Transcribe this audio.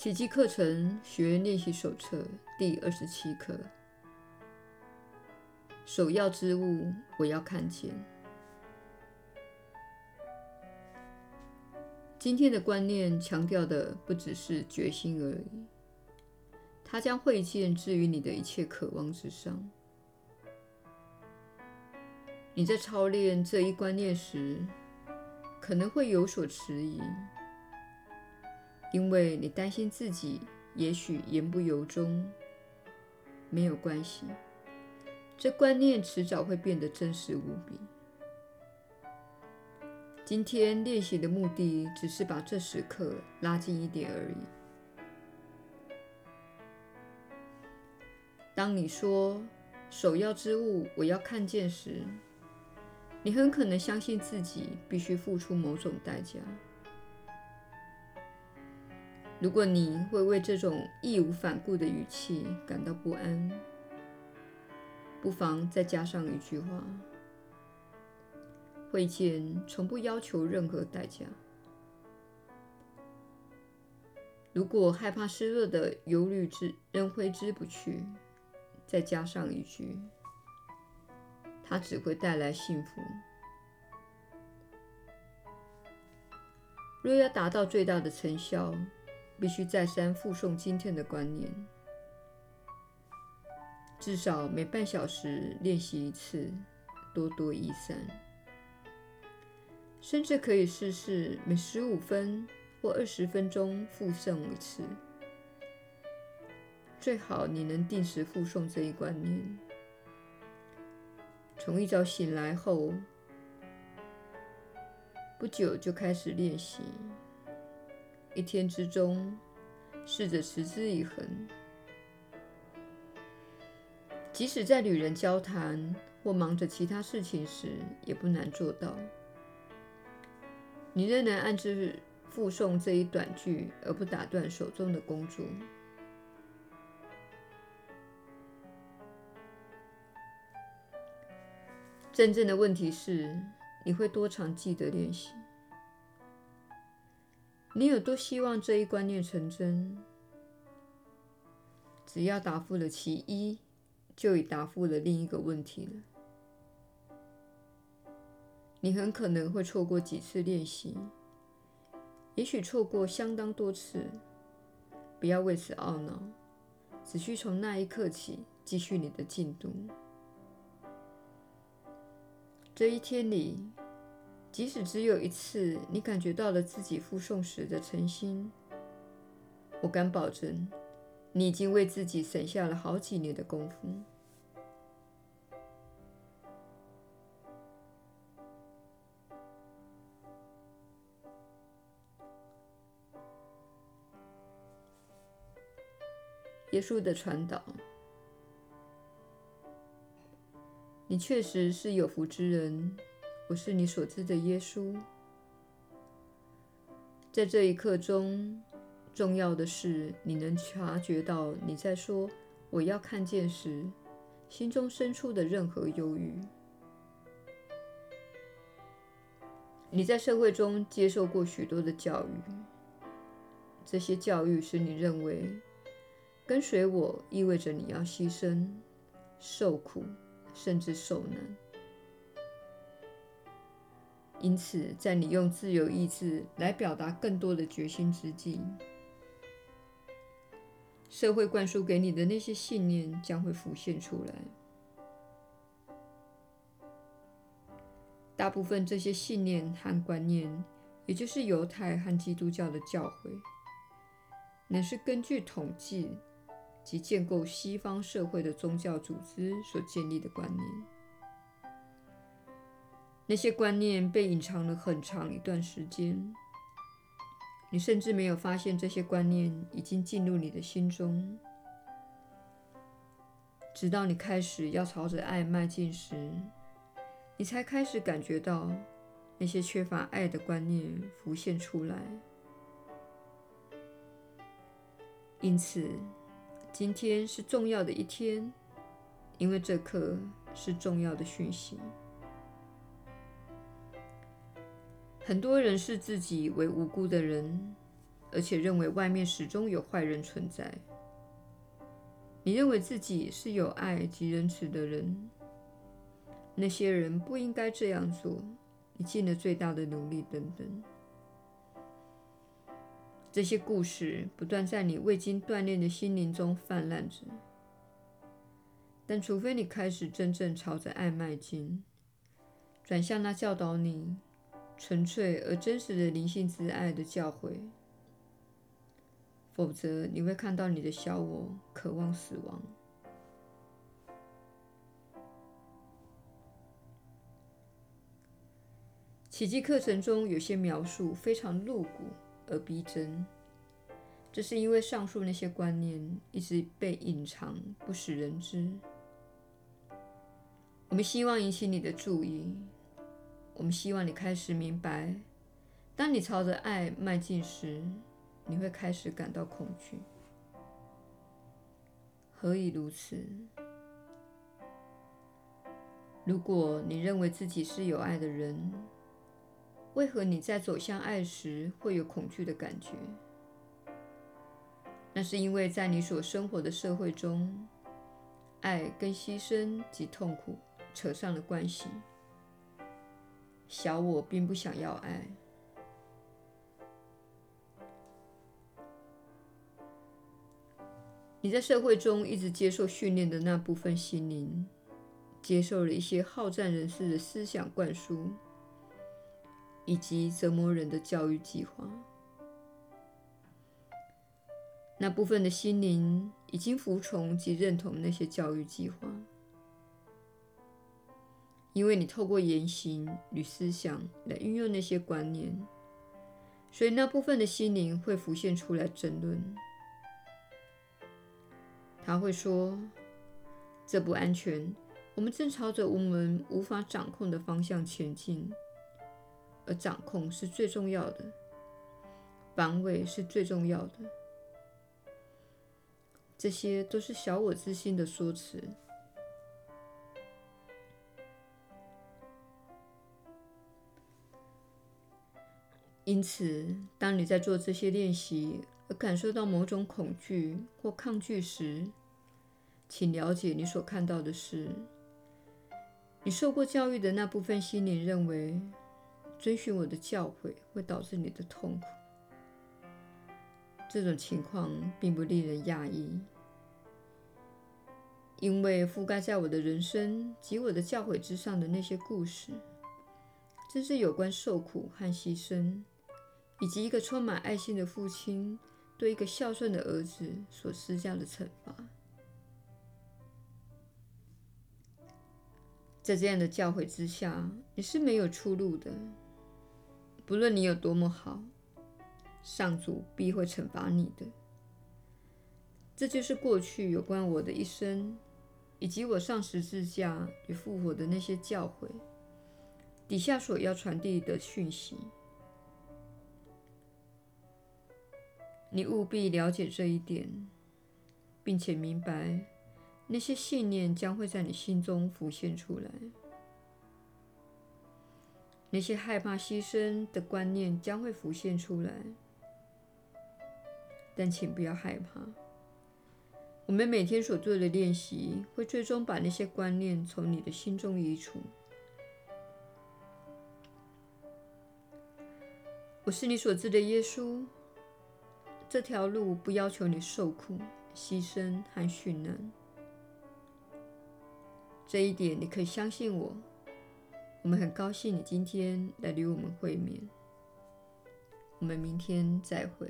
奇迹课程学员练习手册第二十七课：首要之物，我要看见。今天的观念强调的不只是决心而已，它将会见置于你的一切渴望之上。你在操练这一观念时，可能会有所迟疑。因为你担心自己也许言不由衷，没有关系，这观念迟早会变得真实无比。今天练习的目的只是把这时刻拉近一点而已。当你说“首要之物，我要看见”时，你很可能相信自己必须付出某种代价。如果你会为这种义无反顾的语气感到不安，不妨再加上一句话：会见从不要求任何代价。如果害怕失落的忧虑之仍挥之不去，再加上一句：它只会带来幸福。若要达到最大的成效，必须再三复诵今天的观念，至少每半小时练习一次，多多益善。甚至可以试试每十五分或二十分钟复诵一次。最好你能定时复诵这一观念。从一早醒来后，不久就开始练习。一天之中，试着持之以恒。即使在与人交谈或忙着其他事情时，也不难做到。你仍能按之复诵这一短句，而不打断手中的工作。真正的问题是，你会多长记得练习？你有多希望这一观念成真？只要答复了其一，就已答复了另一个问题了。你很可能会错过几次练习，也许错过相当多次。不要为此懊恼，只需从那一刻起继续你的进度。这一天里。即使只有一次，你感觉到了自己复诵时的诚心，我敢保证，你已经为自己省下了好几年的功夫。耶稣的传导，你确实是有福之人。我是你所知的耶稣。在这一刻中，重要的是你能察觉到你在说“我要看见”时，心中生出的任何忧郁。你在社会中接受过许多的教育，这些教育使你认为跟随我意味着你要牺牲、受苦，甚至受难。因此，在你用自由意志来表达更多的决心之际，社会灌输给你的那些信念将会浮现出来。大部分这些信念和观念，也就是犹太和基督教的教诲，乃是根据统计及建构西方社会的宗教组织所建立的观念。那些观念被隐藏了很长一段时间，你甚至没有发现这些观念已经进入你的心中，直到你开始要朝着爱迈进时，你才开始感觉到那些缺乏爱的观念浮现出来。因此，今天是重要的一天，因为这刻是重要的讯息。很多人视自己为无辜的人，而且认为外面始终有坏人存在。你认为自己是有爱及仁慈的人，那些人不应该这样做。你尽了最大的努力，等等。这些故事不断在你未经锻炼的心灵中泛滥着。但除非你开始真正朝着爱迈进，转向那教导你纯粹而真实的灵性之爱的教诲，否则你会看到你的小我渴望死亡。奇迹课程中有些描述非常露骨而逼真，这是因为上述那些观念一直被隐藏，不使人知。我们希望引起你的注意。我们希望你开始明白，当你朝着爱迈进时，你会开始感到恐惧。何以如此？如果你认为自己是有爱的人，为何你在走向爱时会有恐惧的感觉？那是因为在你所生活的社会中，爱跟牺牲及痛苦。扯上了关系。小我并不想要爱。你在社会中一直接受训练的那部分心灵，接受了一些好战人士的思想灌输，以及折磨人的教育计划。那部分的心灵已经服从及认同那些教育计划。因为你透过言行与思想来运用那些观念，所以那部分的心灵会浮现出来争论。他会说：“这不安全，我们正朝着我们无法掌控的方向前进，而掌控是最重要的，防卫是最重要的。”这些都是小我之心的说辞。因此，当你在做这些练习而感受到某种恐惧或抗拒时，请了解你所看到的是：你受过教育的那部分心灵认为，遵循我的教诲会导致你的痛苦。这种情况并不令人讶异，因为覆盖在我的人生及我的教诲之上的那些故事，正是有关受苦和牺牲。以及一个充满爱心的父亲对一个孝顺的儿子所施加的惩罚，在这样的教诲之下，你是没有出路的。不论你有多么好，上主必会惩罚你的。这就是过去有关我的一生，以及我上十字架与复活的那些教诲底下所要传递的讯息。你务必了解这一点，并且明白那些信念将会在你心中浮现出来。那些害怕牺牲的观念将会浮现出来，但请不要害怕。我们每天所做的练习会最终把那些观念从你的心中移除。我是你所知的耶稣。这条路不要求你受苦、牺牲和殉难，这一点你可以相信我。我们很高兴你今天来与我们会面，我们明天再会。